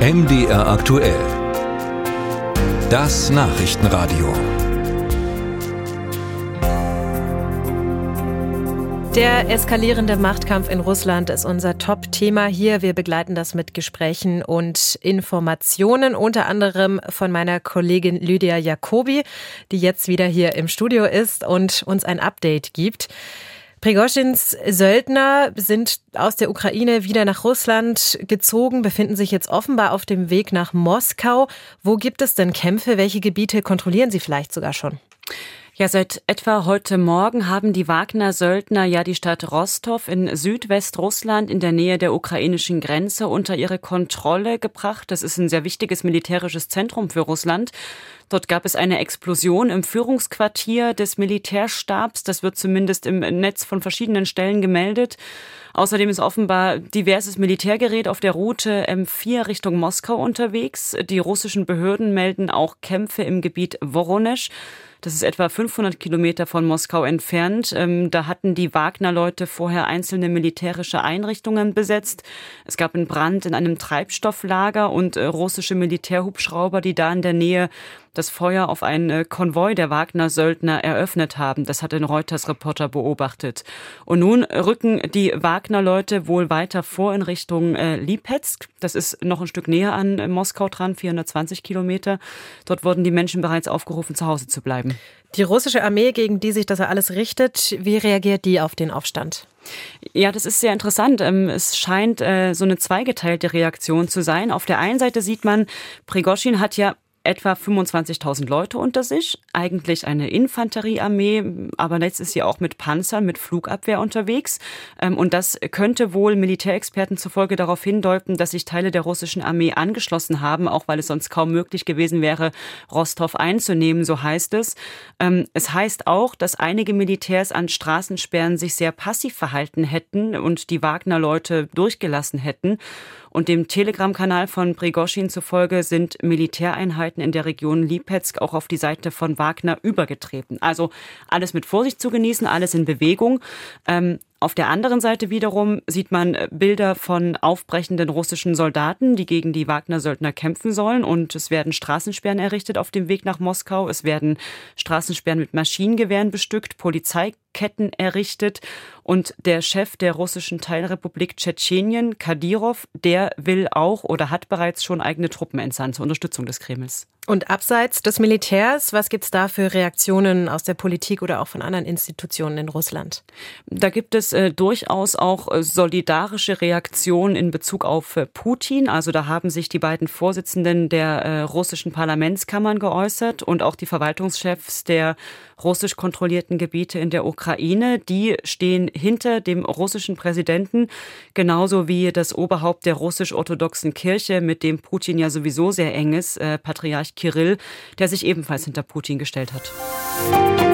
MDR aktuell. Das Nachrichtenradio. Der eskalierende Machtkampf in Russland ist unser Top-Thema hier. Wir begleiten das mit Gesprächen und Informationen, unter anderem von meiner Kollegin Lydia Jacobi, die jetzt wieder hier im Studio ist und uns ein Update gibt. Prigoschins Söldner sind aus der Ukraine wieder nach Russland gezogen, befinden sich jetzt offenbar auf dem Weg nach Moskau. Wo gibt es denn Kämpfe? Welche Gebiete kontrollieren Sie vielleicht sogar schon? Ja, seit etwa heute Morgen haben die Wagner-Söldner ja die Stadt Rostov in Südwestrussland in der Nähe der ukrainischen Grenze unter ihre Kontrolle gebracht. Das ist ein sehr wichtiges militärisches Zentrum für Russland. Dort gab es eine Explosion im Führungsquartier des Militärstabs. Das wird zumindest im Netz von verschiedenen Stellen gemeldet. Außerdem ist offenbar diverses Militärgerät auf der Route M4 Richtung Moskau unterwegs. Die russischen Behörden melden auch Kämpfe im Gebiet Voronezh. Das ist etwa 500 Kilometer von Moskau entfernt. Ähm, da hatten die Wagner-Leute vorher einzelne militärische Einrichtungen besetzt. Es gab einen Brand in einem Treibstofflager und äh, russische Militärhubschrauber, die da in der Nähe das Feuer auf einen äh, Konvoi der Wagner-Söldner eröffnet haben. Das hat ein Reuters-Reporter beobachtet. Und nun rücken die Wagner-Leute wohl weiter vor in Richtung äh, Lipetsk. Das ist noch ein Stück näher an äh, Moskau dran, 420 Kilometer. Dort wurden die Menschen bereits aufgerufen, zu Hause zu bleiben. Die russische Armee, gegen die sich das alles richtet, wie reagiert die auf den Aufstand? Ja, das ist sehr interessant. Ähm, es scheint so eine zweigeteilte Reaktion zu sein. Auf der einen Seite sieht man, Prigoschin hat ja etwa 25.000 Leute unter sich, eigentlich eine Infanteriearmee, aber jetzt ist sie auch mit Panzern, mit Flugabwehr unterwegs. Ähm, und das könnte wohl Militärexperten zufolge darauf hindeuten, dass sich Teile der russischen Armee angeschlossen haben, auch weil es sonst kaum möglich gewesen wäre, Rostov einzunehmen, so heißt es. Ähm, es heißt auch, dass einige Militärs an Straßensperren sich sehr passiv verhalten hätten und die Wagner-Leute durchgelassen hätten. Und dem Telegram-Kanal von Prigoschin zufolge sind Militäreinheiten in der Region Lipetsk auch auf die Seite von Wagner übergetreten. Also alles mit Vorsicht zu genießen, alles in Bewegung. Ähm, auf der anderen Seite wiederum sieht man äh, Bilder von aufbrechenden russischen Soldaten, die gegen die Wagner-Söldner kämpfen sollen. Und es werden Straßensperren errichtet auf dem Weg nach Moskau. Es werden Straßensperren mit Maschinengewehren bestückt, Polizeiketten errichtet. Und der Chef der russischen Teilrepublik Tschetschenien, Kadyrov, der will auch oder hat bereits schon eigene Truppen entsandt zur Unterstützung des Kremls. Und abseits des Militärs, was gibt es da für Reaktionen aus der Politik oder auch von anderen Institutionen in Russland? Da gibt es äh, durchaus auch äh, solidarische Reaktionen in Bezug auf äh, Putin. Also da haben sich die beiden Vorsitzenden der äh, russischen Parlamentskammern geäußert und auch die Verwaltungschefs der russisch kontrollierten Gebiete in der Ukraine. Die stehen hinter dem russischen Präsidenten, genauso wie das Oberhaupt der russisch-orthodoxen Kirche, mit dem Putin ja sowieso sehr eng ist, äh, Patriarch Kirill, der sich ebenfalls hinter Putin gestellt hat.